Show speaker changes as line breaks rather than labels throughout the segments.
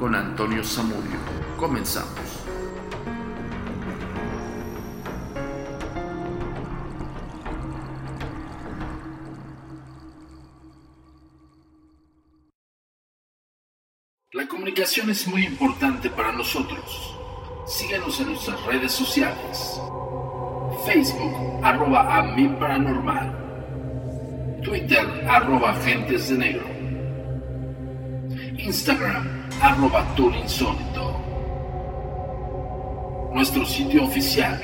con Antonio Samudio. Comenzamos. La comunicación es muy importante para nosotros. Síguenos en nuestras redes sociales. Facebook, arroba a mi paranormal. Twitter, arroba agentes de negro. Instagram, arroba insólito. Nuestro sitio oficial,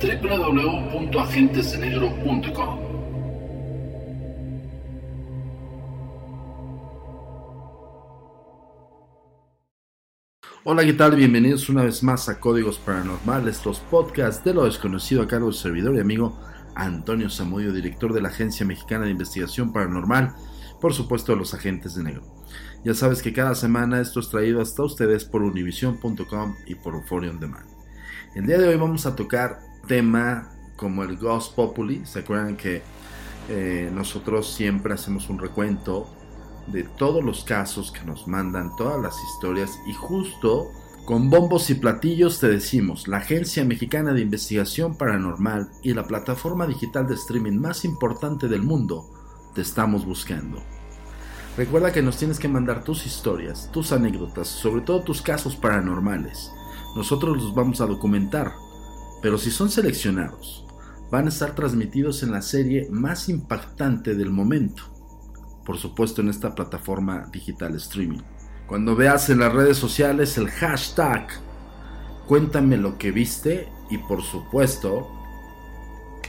www.agentesdenegro.com. Hola, ¿qué tal? Bienvenidos una vez más a Códigos Paranormales, los podcasts de lo desconocido a cargo del servidor y amigo Antonio Zamudio, director de la Agencia Mexicana de Investigación Paranormal, por supuesto los agentes de negro. Ya sabes que cada semana esto es traído hasta ustedes por univision.com y por Euphoria On Demand. El día de hoy vamos a tocar tema como el Ghost Populi. ¿Se acuerdan que eh, nosotros siempre hacemos un recuento de todos los casos que nos mandan, todas las historias y justo con bombos y platillos te decimos, la Agencia Mexicana de Investigación Paranormal y la plataforma digital de streaming más importante del mundo te estamos buscando. Recuerda que nos tienes que mandar tus historias, tus anécdotas, sobre todo tus casos paranormales. Nosotros los vamos a documentar, pero si son seleccionados, van a estar transmitidos en la serie más impactante del momento. Por supuesto en esta plataforma digital streaming. Cuando veas en las redes sociales el hashtag cuéntame lo que viste y por supuesto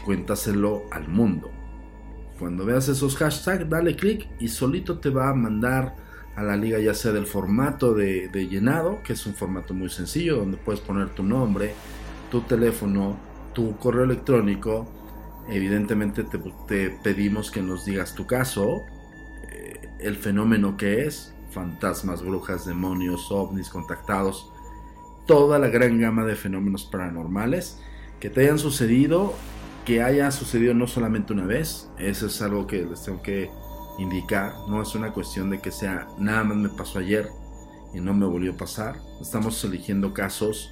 cuéntaselo al mundo. Cuando veas esos hashtags, dale clic y solito te va a mandar a la liga ya sea del formato de, llenado, que es un formato muy sencillo, donde puedes poner tu nombre, tu teléfono, tu correo electrónico. Evidentemente te, te pedimos que nos digas tu caso, eh, el fenómeno que es, fantasmas, brujas, demonios, ovnis, contactados, toda la gran gama de fenómenos paranormales que te hayan sucedido que haya sucedido no solamente una vez, eso es algo que les tengo que indicar, no es una cuestión de que sea nada más me pasó ayer y no me volvió a pasar, estamos eligiendo casos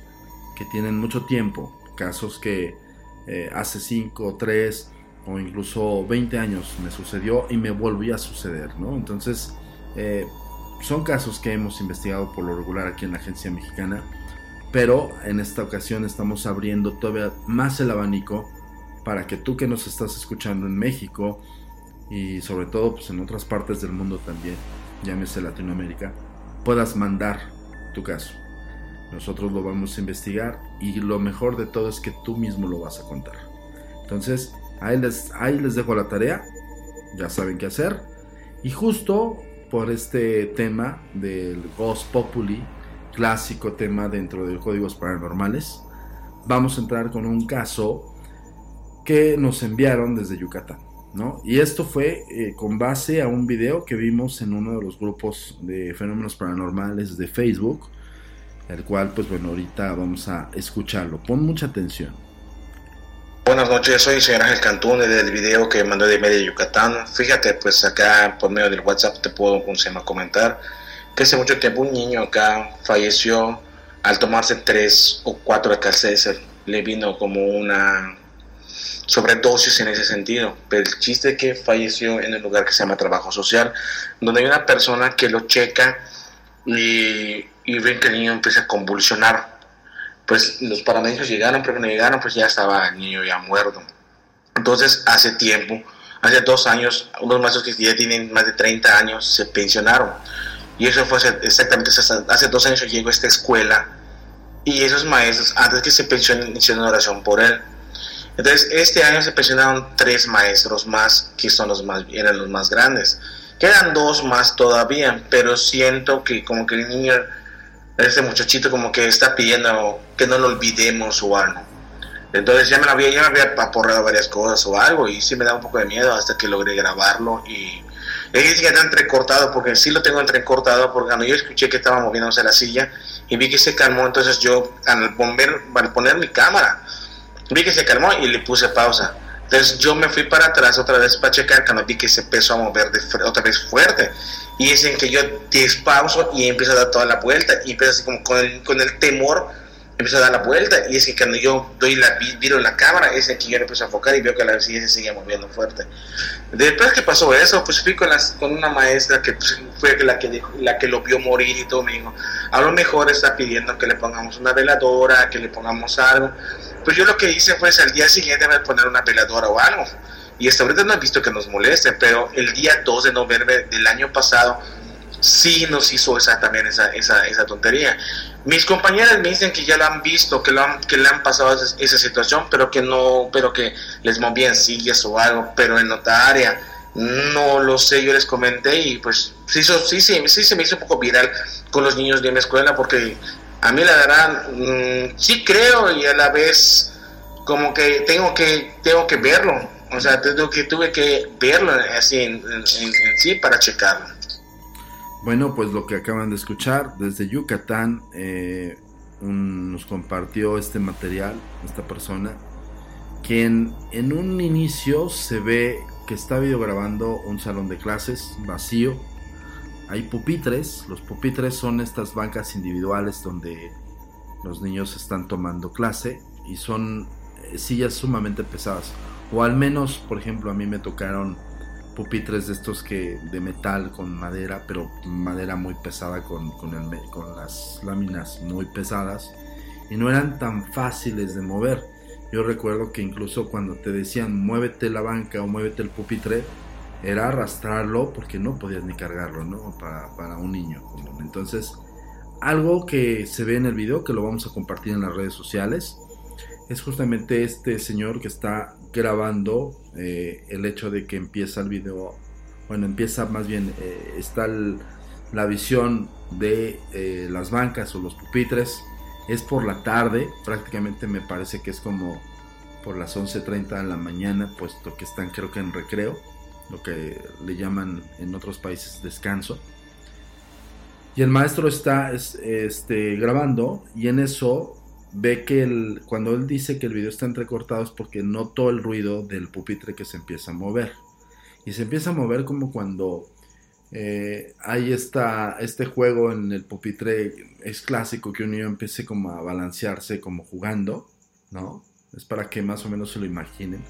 que tienen mucho tiempo, casos que eh, hace 5, 3 o incluso 20 años me sucedió y me volvió a suceder, ¿no? Entonces, eh, son casos que hemos investigado por lo regular aquí en la agencia mexicana, pero en esta ocasión estamos abriendo todavía más el abanico para que tú que nos estás escuchando en México y sobre todo pues, en otras partes del mundo también, llámese Latinoamérica, puedas mandar tu caso. Nosotros lo vamos a investigar y lo mejor de todo es que tú mismo lo vas a contar. Entonces, ahí les, ahí les dejo la tarea, ya saben qué hacer. Y justo por este tema del Ghost Populi, clásico tema dentro de Códigos Paranormales, vamos a entrar con un caso que nos enviaron desde Yucatán. ¿no? Y esto fue eh, con base a un video que vimos en uno de los grupos de fenómenos paranormales de Facebook, el cual pues bueno, ahorita vamos a escucharlo. Pon mucha atención.
Buenas noches, soy señor Ángel Cantún del video que mandó de media Yucatán. Fíjate, pues acá por medio del WhatsApp te puedo comentar que hace mucho tiempo un niño acá falleció al tomarse tres o cuatro Alka-Seltzer. Le vino como una sobredosis en ese sentido. Pero el chiste es que falleció en el lugar que se llama trabajo social, donde hay una persona que lo checa y, y ven que el niño empieza a convulsionar. Pues los paramédicos llegaron, pero cuando llegaron, pues ya estaba el niño ya muerto. Entonces, hace tiempo, hace dos años, unos maestros que ya tienen más de 30 años se pensionaron. Y eso fue exactamente hace dos años que llegó a esta escuela. Y esos maestros, antes que se pensionen, hicieron oración por él. Entonces, este año se pensionaron tres maestros más, que son los más, eran los más grandes. Quedan dos más todavía, pero siento que como que el niño ese muchachito como que está pidiendo que no lo olvidemos o algo. Entonces ya me, había, ya me había aporreado varias cosas o algo y sí me da un poco de miedo hasta que logré grabarlo y es que está entrecortado porque sí lo tengo entrecortado porque cuando yo escuché que estaba moviéndose la silla y vi que se calmó, entonces yo al poner, al poner mi cámara vi que se calmó y le puse pausa. Entonces yo me fui para atrás otra vez para checar cuando vi que se empezó a mover de, otra vez fuerte. Y es en que yo despauso y empiezo a dar toda la vuelta y empiezo así como con el, con el temor empiezo a dar la vuelta y es que cuando yo doy la viro la cámara es que yo empiezo a enfocar y veo que la silla se sigue moviendo fuerte. Después que pasó eso pues fui con, las, con una maestra que pues, fue la que la que lo vio morir y todo me dijo a lo mejor está pidiendo que le pongamos una veladora que le pongamos algo pues yo lo que hice fue al día siguiente me poner una veladora o algo. Y hasta ahorita no he visto que nos moleste pero el día 2 de noviembre del año pasado sí nos hizo esa, también esa, esa, esa tontería. Mis compañeras me dicen que ya lo han visto, que, lo han, que le han pasado esa, situación, pero que no, pero que les movían sillas o algo, pero en otra área. No lo sé, yo les comenté y pues sí, sí, sí, sí se me hizo un poco viral con los niños de mi escuela porque a mí la verdad mm, sí creo y a la vez como que tengo que tengo que verlo, o sea, tengo que tuve que verlo así en sí para checarlo.
Bueno, pues lo que acaban de escuchar desde Yucatán eh, nos compartió este material, esta persona, quien en un inicio se ve que está videograbando un salón de clases vacío. Hay pupitres, los pupitres son estas bancas individuales donde los niños están tomando clase y son eh, sillas sumamente pesadas. O al menos, por ejemplo, a mí me tocaron pupitres de estos que de metal con madera, pero madera muy pesada con, con, las láminas muy pesadas y no eran tan fáciles de mover. Yo recuerdo que incluso cuando te decían muévete la banca o muévete el pupitre, era arrastrarlo porque no podías ni cargarlo, ¿no? Para, para un niño. Entonces, algo que se ve en el video, que lo vamos a compartir en las redes sociales, es justamente este señor que está grabando eh, el hecho de que empieza el video, bueno, empieza más bien, eh, está la visión de eh, las bancas o los pupitres, es por la tarde, prácticamente me parece que es como por las 11.30 de la mañana, puesto que están creo que en recreo, lo que le llaman en otros países descanso. Y el maestro está este, grabando y en eso ve que el, cuando él dice que el video está entrecortado es porque notó el ruido del pupitre que se empieza a mover. Y se empieza a mover como cuando eh, hay esta, este juego en el pupitre, es clásico que un niño empiece como a balancearse como jugando, ¿no? Es para que más o menos se lo imaginen.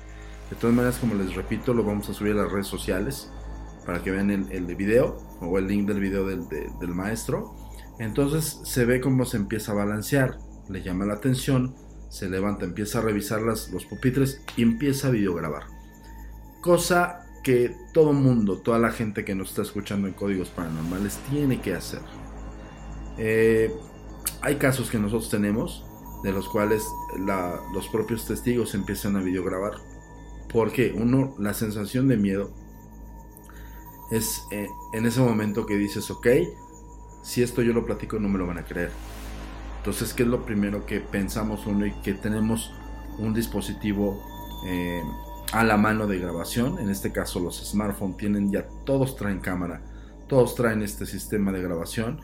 De todas maneras, como les repito, lo vamos a subir a las redes sociales para que vean el, el video o el link del video del, del maestro. Entonces se ve cómo se empieza a balancear le llama la atención, se levanta, empieza a revisar las, los pupitres y empieza a videograbar. Cosa que todo mundo, toda la gente que nos está escuchando en códigos paranormales tiene que hacer. Eh, hay casos que nosotros tenemos de los cuales los propios testigos empiezan a videograbar. Porque uno, la sensación de miedo es eh, en ese momento que dices, ok, si esto yo lo platico no me lo van a creer entonces, ¿qué es lo primero que pensamos uno y que tenemos un dispositivo eh, a la mano de grabación? En este caso, los smartphones tienen ya, todos traen cámara, todos traen este sistema de grabación,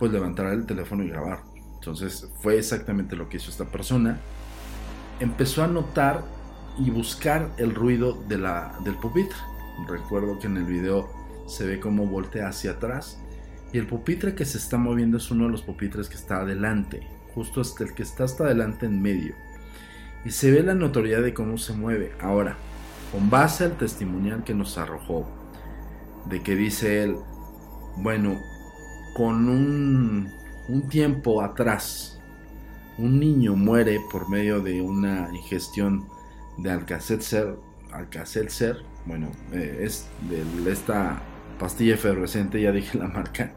pues levantar el teléfono y grabar. Entonces, fue exactamente lo que hizo esta persona. Empezó a notar y buscar el ruido de la, del pupitre. Recuerdo que en el video se ve cómo voltea hacia atrás y el pupitre que se está moviendo es uno de los pupitres que está adelante, justo hasta el que está hasta adelante en medio. Y se ve la notoriedad de cómo se mueve. Ahora, con base al testimonial que nos arrojó, de que dice él, bueno, con un, un tiempo atrás, un niño muere por medio de una ingestión de Alka-Seltzer, bueno, eh, es de esta pastilla efervescente, ya dije la marca,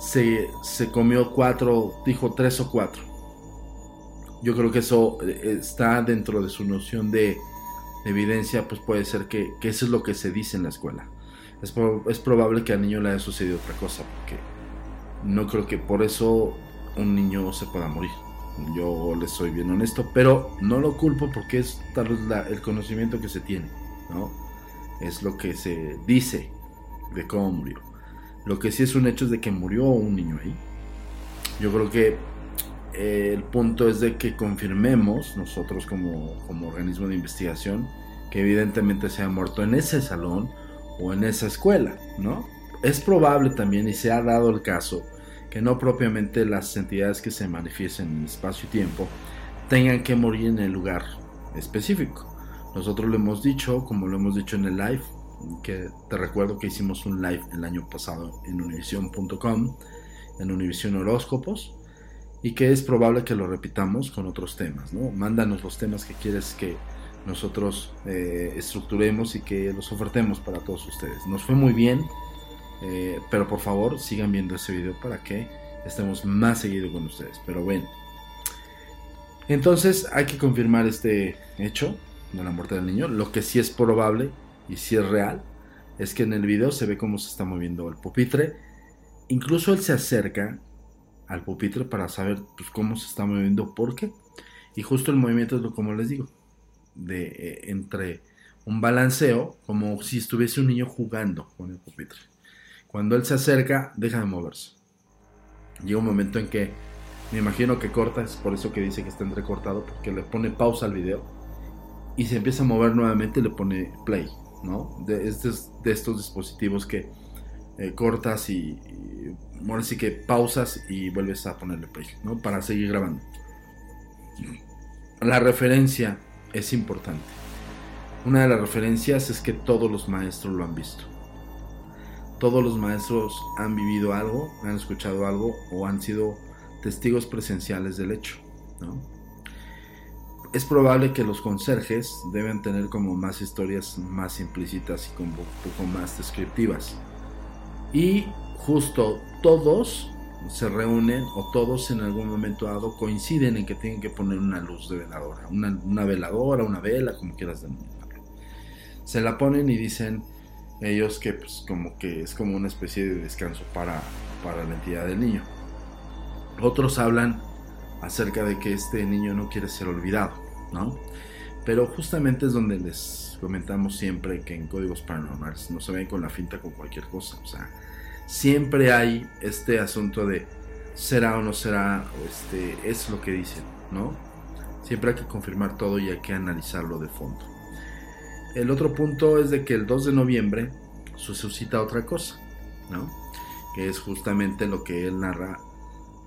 se, comió cuatro, dijo tres o cuatro. Yo creo que eso eh, está dentro de su noción de evidencia, pues puede ser que, eso es lo que se dice en la escuela. Es, es, probable que al niño le haya sucedido otra cosa, porque no creo que por eso un niño se pueda morir. Yo le soy bien honesto, pero no lo culpo porque es tal vez el conocimiento que se tiene, ¿no? Es lo que se dice de cómo murió. Lo que sí es un hecho es de que murió un niño ahí. Yo creo que eh, el punto es de que confirmemos nosotros como, como organismo de investigación que evidentemente se ha muerto en ese salón o en esa escuela, ¿no? Es probable también, y se ha dado el caso, que no propiamente las entidades que se manifiesten en espacio y tiempo tengan que morir en el lugar específico. Nosotros lo hemos dicho, como lo hemos dicho en el live, que te recuerdo que hicimos un live el año pasado en univision.com, en Univision Horóscopos, y que es probable que lo repitamos con otros temas, ¿no? Mándanos los temas que quieres que nosotros eh, estructuremos y que los ofertemos para todos ustedes. Nos fue muy bien, eh, pero por favor sigan viendo ese video para que estemos más seguido con ustedes. Pero bueno, entonces hay que confirmar este hecho de la muerte del niño. Lo que sí es probable y si es real es que en el video se ve cómo se está moviendo el pupitre. Incluso él se acerca al pupitre para saber pues, cómo se está moviendo, por qué. Y justo el movimiento es lo como les digo, de eh, entre un balanceo, como si estuviese un niño jugando con el pupitre. Cuando él se acerca, deja de moverse. Llega un momento en que me imagino que corta, es por eso que dice que está entrecortado, porque le pone pausa al video y se empieza a mover nuevamente y le pone play, ¿no? De, estos, dispositivos que eh, cortas y, y así que pausas y vuelves a ponerle play, ¿no? Para seguir grabando. La referencia es importante. Una de las referencias es que todos los maestros lo han visto todos los maestros han vivido algo, han escuchado algo o han sido testigos presenciales del hecho. Es probable que los conserjes deben tener como más historias más implícitas y como un poco más descriptivas. Y justo todos se reúnen o todos en algún momento dado coinciden en que tienen que poner una luz de veladora, una, veladora, una vela, como quieras denominarlo. Se la ponen y dicen, ellos que pues como que es como una especie de descanso para, para la entidad del niño. Otros hablan acerca de que este niño no quiere ser olvidado, ¿no? Pero justamente es donde les comentamos siempre que en códigos paranormales no se ven con la finta con cualquier cosa, o sea, siempre hay este asunto de será o no será, este, es lo que dicen, ¿no? Siempre hay que confirmar todo y hay que analizarlo de fondo. El otro punto es de que el 2 de noviembre se suscita otra cosa, ¿no? Que es justamente lo que él narra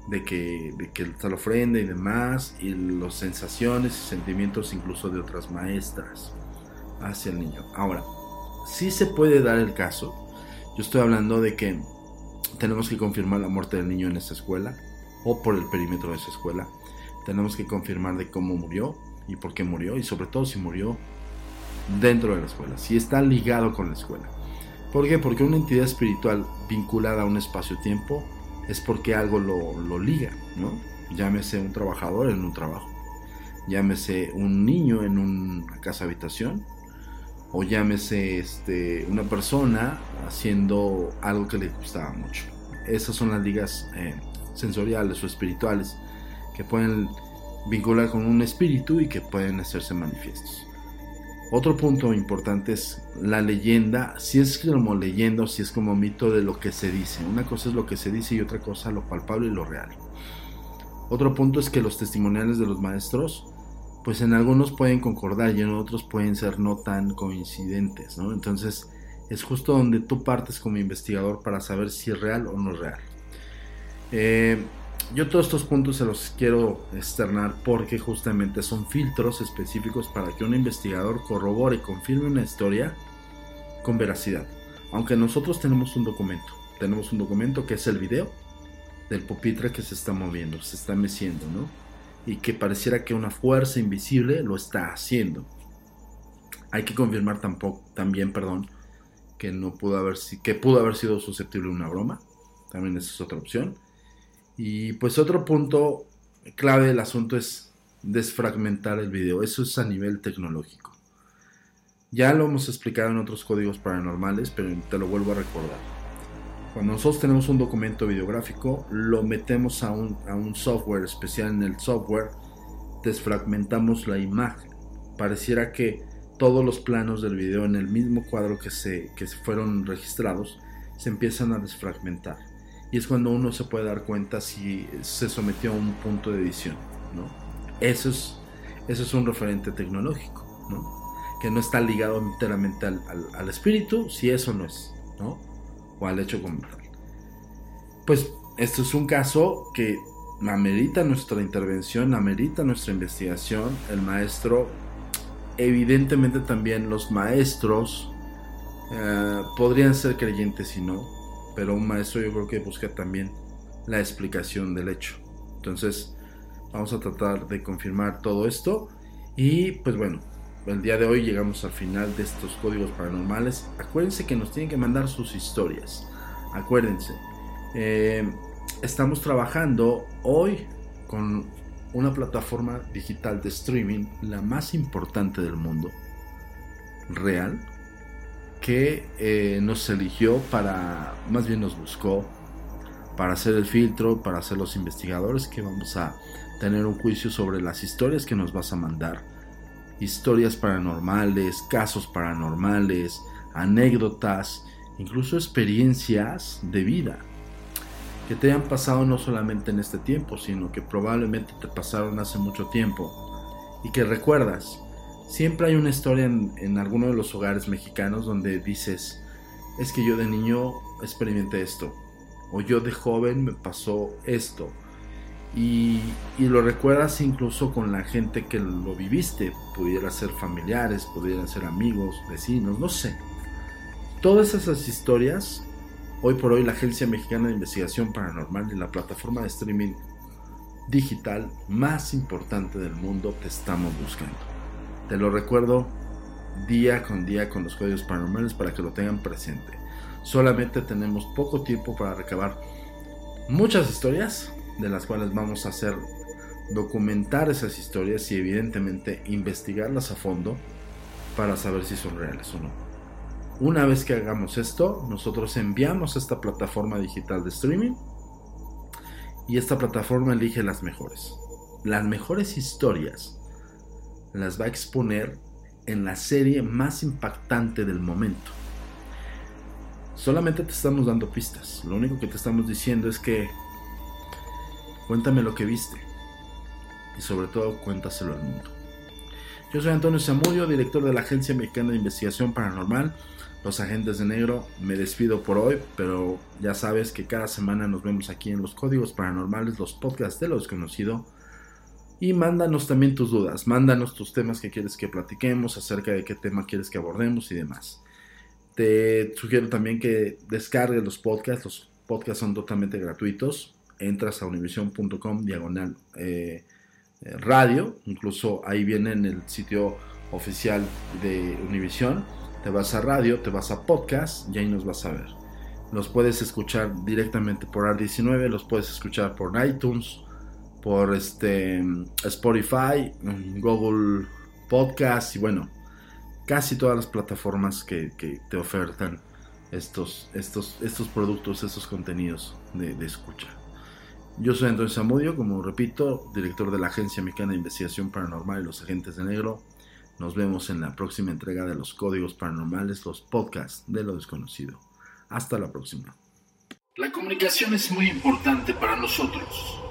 de que, de que está la ofrenda y demás, y las sensaciones y sentimientos incluso de otras maestras hacia el niño. Ahora, sí se puede dar el caso, yo estoy hablando de que tenemos que confirmar la muerte del niño en esa escuela, o por el perímetro de esa escuela, tenemos que confirmar de cómo murió y por qué murió, y sobre todo si murió dentro de la escuela, si está ligado con la escuela. ¿Por qué? Porque una entidad espiritual vinculada a un espacio-tiempo es porque algo lo, liga, ¿no? Llámese un trabajador en un trabajo, llámese un niño en una casa habitación, o llámese este, una persona haciendo algo que le gustaba mucho. Esas son las ligas eh, sensoriales o espirituales que pueden vincular con un espíritu y que pueden hacerse manifiestos. Otro punto importante es la leyenda, si es como leyenda o si es como mito de lo que se dice. Una cosa es lo que se dice y otra cosa lo palpable y lo real. Otro punto es que los testimoniales de los maestros, pues en algunos pueden concordar y en otros pueden ser no tan coincidentes, ¿no? Entonces es justo donde tú partes como investigador para saber si es real o no real. Eh, yo todos estos puntos se los quiero externar porque justamente son filtros específicos para que un investigador corrobore y confirme una historia con veracidad. Aunque nosotros tenemos un documento, tenemos un documento que es el video del pupitre que se está moviendo, se está meciendo, ¿no? Y que pareciera que una fuerza invisible lo está haciendo. Hay que confirmar tampoco, también, perdón, que no pudo haber, que pudo haber sido susceptible de una broma. También esa es otra opción y pues otro punto clave del asunto es desfragmentar el video. Eso es a nivel tecnológico. Ya lo hemos explicado en otros códigos paranormales, pero te lo vuelvo a recordar. Cuando nosotros tenemos un documento videográfico, lo metemos a un, a un software especial en el software, desfragmentamos la imagen. Pareciera que todos los planos del video en el mismo cuadro que se, que se fueron registrados se empiezan a desfragmentar. Y es cuando uno se puede dar cuenta si se sometió a un punto de edición. ¿no? Eso, es, eso es un referente tecnológico, ¿no? que no está ligado enteramente al, al, espíritu, si eso no es. ¿no? o al hecho como tal. Pues esto es un caso que amerita nuestra intervención, amerita nuestra investigación. El maestro, evidentemente también los maestros eh, podrían ser creyentes y no, pero un maestro yo creo que busca también la explicación del hecho. Entonces, vamos a tratar de confirmar todo esto y pues bueno, el día de hoy llegamos al final de estos códigos paranormales. Acuérdense que nos tienen que mandar sus historias. Acuérdense. Eh, estamos trabajando hoy con una plataforma digital de streaming, la más importante del mundo, real, que eh, nos eligió para, más bien nos buscó para hacer el filtro, para hacer los investigadores, que vamos a tener un juicio sobre las historias que nos vas a mandar historias paranormales, casos paranormales, anécdotas, incluso experiencias de vida que te hayan pasado no solamente en este tiempo, sino que probablemente te pasaron hace mucho tiempo y que recuerdas. Siempre hay una historia en, alguno de los hogares mexicanos donde dices, es que yo de niño experimenté esto, o yo de joven me pasó esto, y, lo recuerdas incluso con la gente que lo viviste, pudiera ser familiares, pudieran ser amigos, vecinos, no sé. Todas esas historias, hoy por hoy la Agencia Mexicana de Investigación Paranormal y la plataforma de streaming digital más importante del mundo te estamos buscando. Te lo recuerdo día con día con los códigos paranormales para que lo tengan presente. Solamente tenemos poco tiempo para recabar muchas historias de las cuales vamos a hacer documentar esas historias y evidentemente investigarlas a fondo para saber si son reales o no. Una vez que hagamos esto, nosotros enviamos esta plataforma digital de streaming y esta plataforma elige las mejores. Las mejores historias las va a exponer en la serie más impactante del momento. Solamente te estamos dando pistas. Lo único que te estamos diciendo es que Cuéntame lo que viste y sobre todo cuéntaselo al mundo. Yo soy Antonio Zamudio, director de la Agencia Mexicana de Investigación Paranormal, Los Agentes de Negro. Me despido por hoy, pero ya sabes que cada semana nos vemos aquí en los Códigos Paranormales, los podcasts de lo desconocido. Y mándanos también tus dudas, mándanos tus temas que quieres que platiquemos, acerca de qué tema quieres que abordemos y demás. Te sugiero también que descargues los podcasts, los podcasts son totalmente gratuitos entras a univision.com diagonal eh, eh, radio, incluso ahí viene en el sitio oficial de Univision, te vas a radio, te vas a podcast y ahí nos vas a ver. Los puedes escuchar directamente por R19, los puedes escuchar por iTunes, por este Spotify, Google Podcast y bueno, casi todas las plataformas que, te ofertan estos, estos, estos productos, estos contenidos de, de escucha. Yo soy Antonio Zamudio, como repito, director de la Agencia Mexicana de Investigación Paranormal y los Agentes de Negro. Nos vemos en la próxima entrega de los Códigos Paranormales, los podcasts de lo desconocido. Hasta la próxima.
La comunicación es muy importante para nosotros.